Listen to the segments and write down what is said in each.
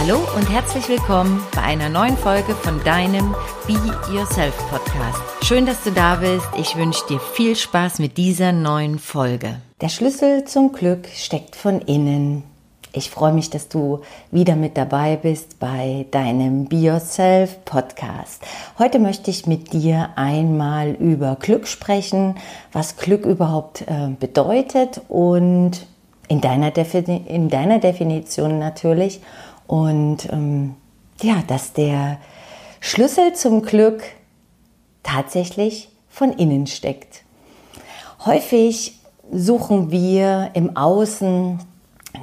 Hallo und herzlich willkommen bei einer neuen Folge von deinem Be Yourself Podcast. Schön, dass du da bist. Ich wünsche dir viel Spaß mit dieser neuen Folge. Der Schlüssel zum Glück steckt von innen. Ich freue mich, dass du wieder mit dabei bist bei deinem Be Yourself Podcast. Heute möchte ich mit dir einmal über Glück sprechen, was Glück überhaupt äh, bedeutet und in deiner, Defini in deiner Definition natürlich und ähm, ja, dass der Schlüssel zum Glück tatsächlich von innen steckt. Häufig suchen wir im Außen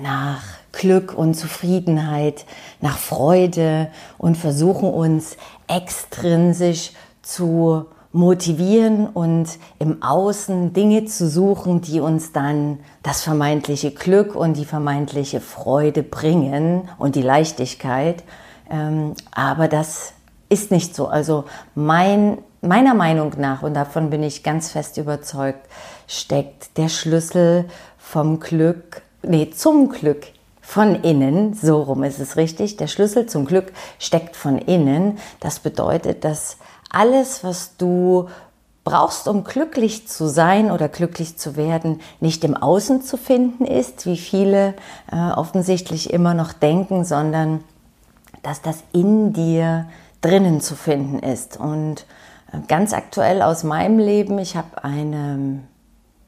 nach Glück und Zufriedenheit, nach Freude und versuchen uns extrinsisch zu motivieren und im Außen Dinge zu suchen, die uns dann das vermeintliche Glück und die vermeintliche Freude bringen und die Leichtigkeit. Ähm, aber das ist nicht so. Also mein, meiner Meinung nach, und davon bin ich ganz fest überzeugt, steckt der Schlüssel vom Glück, nee, zum Glück von innen, so rum ist es richtig. Der Schlüssel zum Glück steckt von innen. Das bedeutet, dass alles, was du brauchst, um glücklich zu sein oder glücklich zu werden, nicht im Außen zu finden ist, wie viele äh, offensichtlich immer noch denken, sondern dass das in dir drinnen zu finden ist. Und äh, ganz aktuell aus meinem Leben, ich habe eine,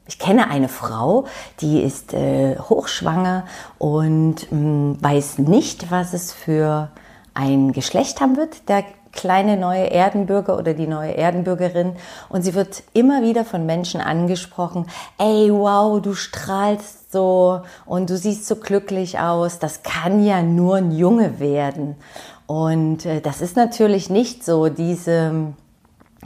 ich kenne eine Frau, die ist äh, hochschwanger und mh, mm, weiß nicht, was es für ein Geschlecht haben wird. Der kleine neue Erdenbürger oder die neue Erdenbürgerin. Und sie wird immer wieder von Menschen angesprochen, ey, wow, du strahlst so und du siehst so glücklich aus, das kann ja nur ein Junge werden. Und äh, das ist natürlich nicht so, diese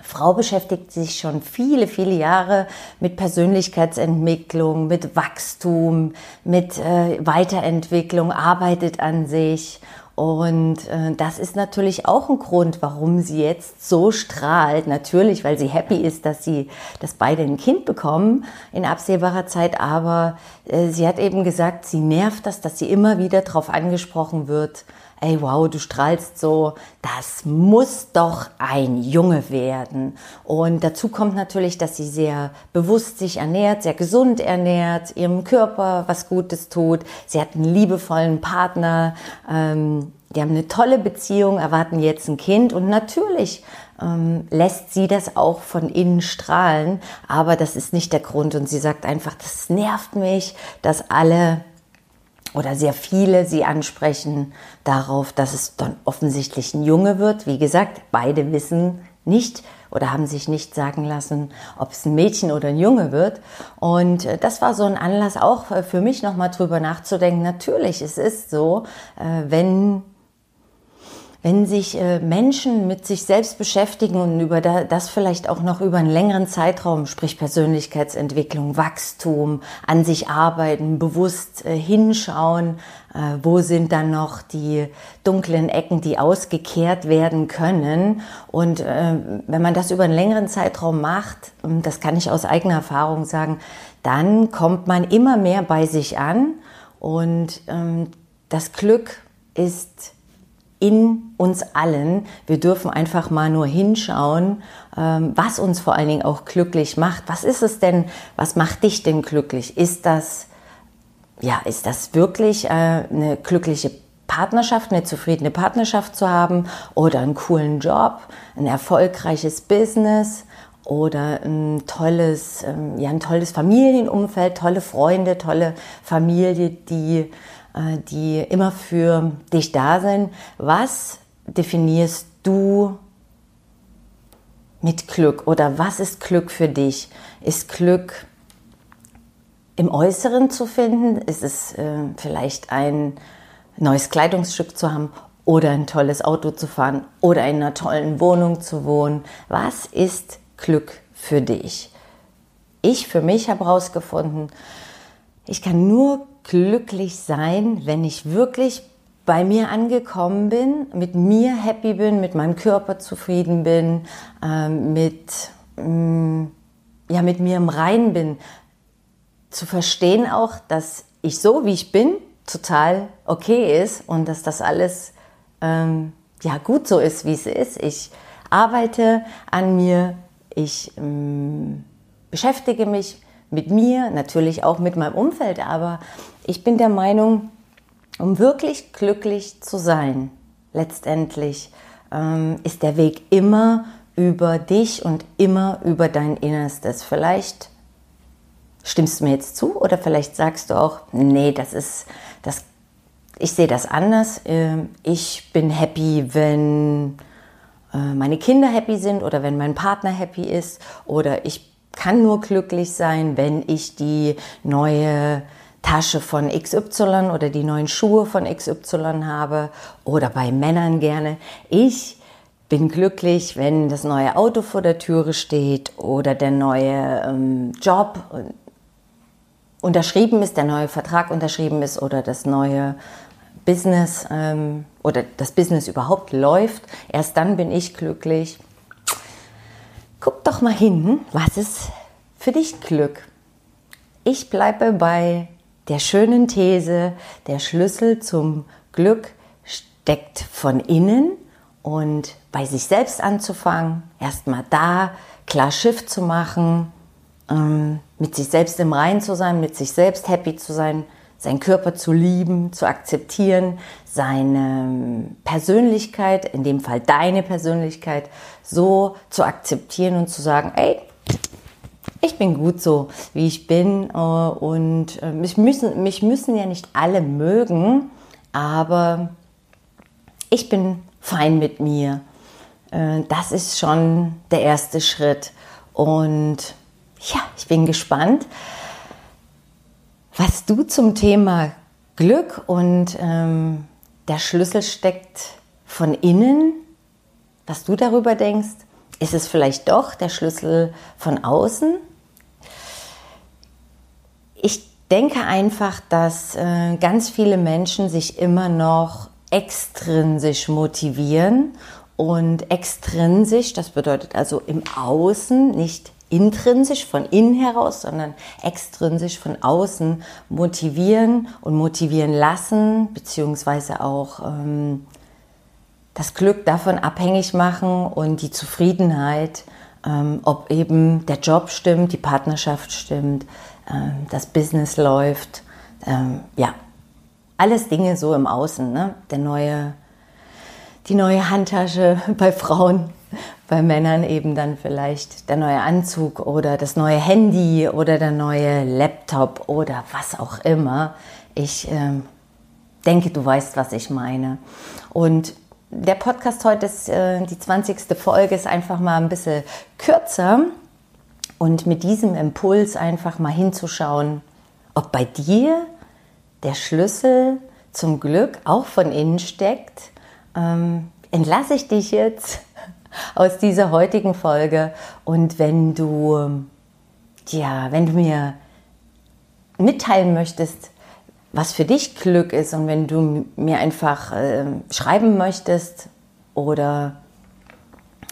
Frau beschäftigt sich schon viele, viele Jahre mit Persönlichkeitsentwicklung, mit Wachstum, mit äh, Weiterentwicklung, arbeitet an sich und äh, das ist natürlich auch ein Grund, warum sie jetzt so strahlt. Natürlich, weil sie happy ist, dass sie, dass beide ein Kind bekommen in absehbarer Zeit. Aber äh, sie hat eben gesagt, sie nervt das, dass sie immer wieder darauf angesprochen wird, ey wow, du strahlst so, das muss doch ein Junge werden. Und dazu kommt natürlich, dass sie sehr bewusst sich ernährt, sehr gesund ernährt, ihrem Körper was Gutes tut. Sie hat einen liebevollen Partner, ähm, die haben eine tolle Beziehung, erwarten jetzt ein Kind. Und natürlich ähm, lässt sie das auch von innen strahlen, aber das ist nicht der Grund. Und sie sagt einfach, das nervt mich, dass alle oder sehr viele sie ansprechen darauf, dass es dann offensichtlich ein Junge wird. Wie gesagt, beide wissen nicht oder haben sich nicht sagen lassen, ob es ein Mädchen oder ein Junge wird. Und äh, das war so ein Anlass auch äh, für mich nochmal drüber nachzudenken. Natürlich, es ist so, äh, wenn wenn sich äh, Menschen mit sich selbst beschäftigen und über das vielleicht auch noch über einen längeren Zeitraum, sprich Persönlichkeitsentwicklung, Wachstum, an sich arbeiten, bewusst äh, hinschauen, äh, wo sind dann noch die dunklen Ecken, die ausgekehrt werden können. Und wenn man das über einen längeren Zeitraum macht, das kann ich aus eigener Erfahrung sagen, dann kommt man immer mehr bei sich an und ähm, das Glück ist in uns allen. Wir dürfen einfach mal nur hinschauen, ähm, was uns vor allen Dingen auch glücklich macht. Was ist es denn, was macht dich denn glücklich? Ist das, ja, ist das wirklich äh, eine glückliche Partnerschaft, eine zufriedene Partnerschaft zu haben oder einen coolen Job, ein erfolgreiches Business oder ein tolles, ähm, ja, ein tolles Familienumfeld, tolle Freunde, tolle Familie, die die immer für dich da sind. Was definierst du mit Glück oder was ist Glück für dich? Ist Glück im Äußeren zu finden? Ist es äh, vielleicht ein neues Kleidungsstück zu haben oder ein tolles Auto zu fahren oder in einer tollen Wohnung zu wohnen? Was ist Glück für dich? Ich für mich habe herausgefunden, ich kann nur glücklich sein, wenn ich wirklich bei mir angekommen bin, mit mir happy bin, mit meinem Körper zufrieden bin, ähm, mit, mm, ja, mit mir im Reinen bin. Zu verstehen auch, dass ich so, wie ich bin, total okay ist und dass das alles ähm, ja gut so ist, wie es ist. Ich arbeite an mir, ich ähm, beschäftige mich mit mir, natürlich auch mit meinem Umfeld, aber ich bin der Meinung, um wirklich glücklich zu sein, letztendlich ähm, ist der Weg immer über dich und immer über dein Innerstes. Vielleicht stimmst du mir jetzt zu oder vielleicht sagst du auch, nee, das ist, das, ich sehe das anders. Ähm, ich bin happy, wenn äh, meine Kinder happy sind oder wenn mein Partner happy ist oder ich kann nur glücklich sein, wenn ich die neue Tasche von XY oder die neuen Schuhe von XY habe oder bei Männern gerne. Ich bin glücklich, wenn das neue Auto vor der Türe steht oder der neue ähm, Job unterschrieben ist, der neue Vertrag unterschrieben ist oder das neue Business ähm, oder das Business überhaupt läuft. Erst dann bin ich glücklich. Guck doch mal hin, was ist für dich Glück? Ich bleibe bei der schönen These, der Schlüssel zum Glück steckt von innen und bei sich selbst anzufangen, erstmal da klar Schiff zu machen, ähm, mit sich selbst im Rein zu sein, mit sich selbst happy zu sein, seinen Körper zu lieben, zu akzeptieren, seine Persönlichkeit, in dem Fall deine Persönlichkeit, so zu akzeptieren und zu sagen, ey, ich bin gut so, wie ich bin äh, und äh, mich müssen, mich müssen ja nicht alle mögen, aber ich bin fein mit mir. Äh, das ist schon der erste Schritt und ja, ich bin gespannt, was du zum Thema Glück und ähm, der Schlüssel steckt von innen, was du darüber denkst. Ist es vielleicht doch der Schlüssel von außen? Ich denke einfach, dass äh, ganz viele Menschen sich immer noch extrinsisch motivieren und extrinsisch, das bedeutet also im Außen, nicht intrinsisch von innen heraus, sondern extrinsisch von außen motivieren und motivieren lassen, beziehungsweise auch ähm, das Glück davon abhängig machen und die Zufriedenheit, ähm, ob eben der Job stimmt, die Partnerschaft stimmt, ähm, das Business läuft, ähm, ja, alles Dinge so im Außen, ne? Der neue, die neue Handtasche bei Frauen bei Männern eben dann vielleicht der neue Anzug oder das neue Handy oder der neue Laptop oder was auch immer. Ich äh, denke, du weißt, was ich meine. Und der Podcast heute ist äh, die 20. Folge, ist einfach mal ein bisschen kürzer und mit diesem Impuls einfach mal hinzuschauen, ob bei dir der Schlüssel zum Glück auch von innen steckt. Ähm, entlasse ich dich jetzt aus dieser heutigen Folge. Und wenn du, ja, wenn du mir mitteilen möchtest, was für dich Glück ist und wenn du mir einfach äh, schreiben möchtest oder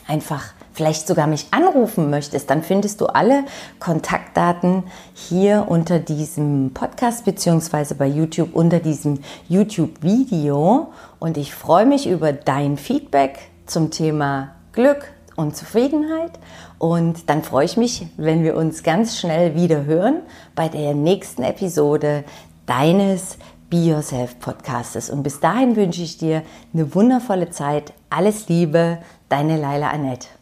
einfach vielleicht sogar mich anrufen möchtest, dann findest du alle Kontaktdaten hier unter diesem Podcast beziehungsweise bei YouTube unter diesem YouTube-Video. Und ich freue mich über dein Feedback zum Thema Glück und Zufriedenheit. Und dann freue ich mich, wenn wir uns ganz schnell wieder hören bei der nächsten Episode deines Be Yourself Podcastes. Und bis dahin wünsche ich dir eine wundervolle Zeit. Alles Liebe, deine Laila Annette.